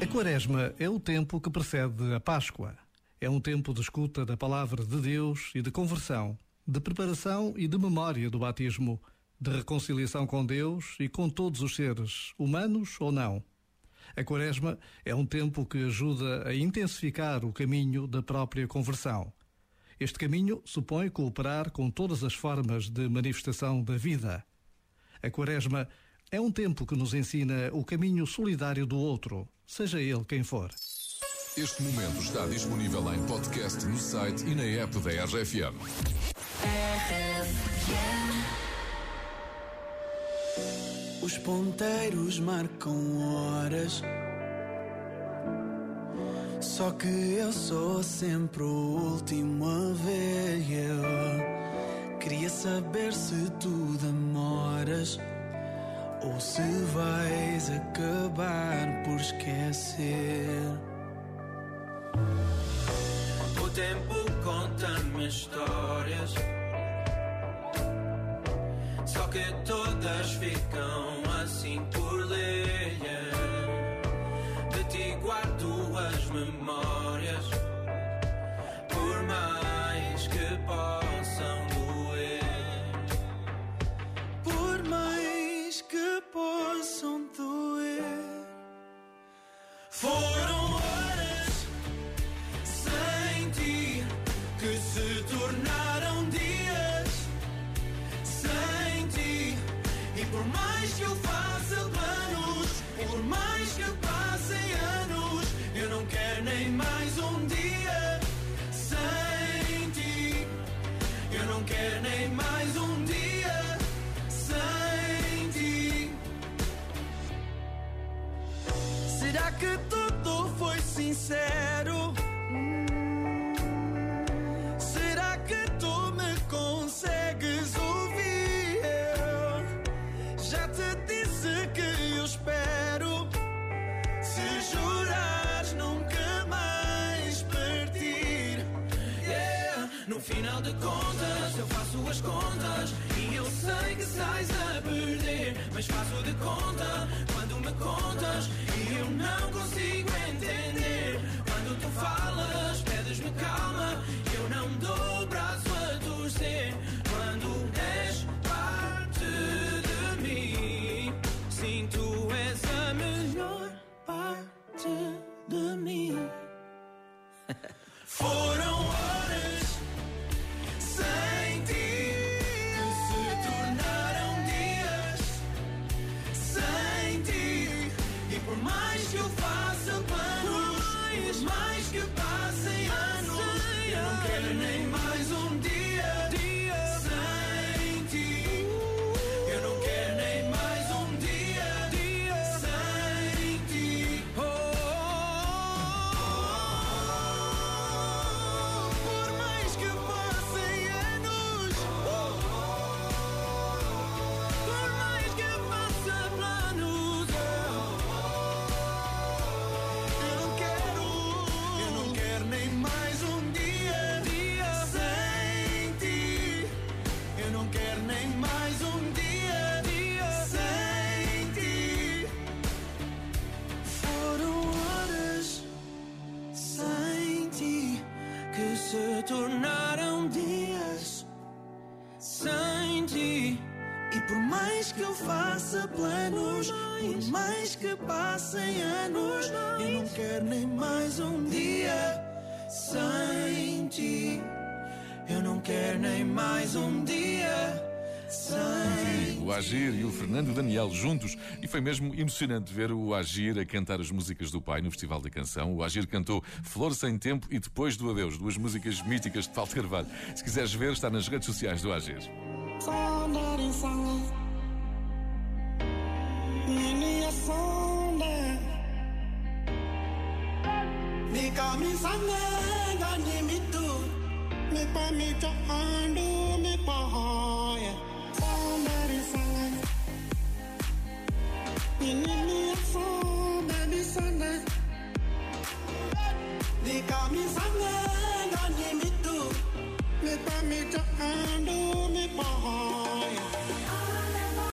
A Quaresma é o tempo que precede a Páscoa. É um tempo de escuta da palavra de Deus e de conversão, de preparação e de memória do batismo, de reconciliação com Deus e com todos os seres, humanos ou não. A Quaresma é um tempo que ajuda a intensificar o caminho da própria conversão. Este caminho supõe cooperar com todas as formas de manifestação da vida. A Quaresma é um tempo que nos ensina o caminho solidário do outro, seja ele quem for. Este momento está disponível em podcast no site e na app da RFM. Os ponteiros marcam horas. Só que eu sou sempre o último a ver. Eu queria saber se tu demoras ou se vais acabar por esquecer. O tempo conta-me histórias, só que todas ficam assim por ler. Será que tudo foi sincero? Será que tu me consegues ouvir? Eu já te disse que eu espero. Se jurares nunca mais partir. Yeah. No final de contas, eu faço as contas e eu sei que sais a perder. Mas faço de conta quando me contas e eu não consigo entender. Quando tu falas, pedes-me calma, nem mais um dia tornaram dias sem ti. E por mais que eu faça planos, por mais que passem anos, eu não quero nem mais um dia sem ti. Eu não quero nem mais um dia sem o Agir e o Fernando Daniel juntos e foi mesmo emocionante ver o Agir a cantar as músicas do pai no Festival da Canção. O Agir cantou Flor Sem Tempo e Depois do Adeus, duas músicas míticas de Paulo Carvalho. Se quiseres ver, está nas redes sociais do Agir. Mika pa mi cha andu mi pa Let me to undo me bond.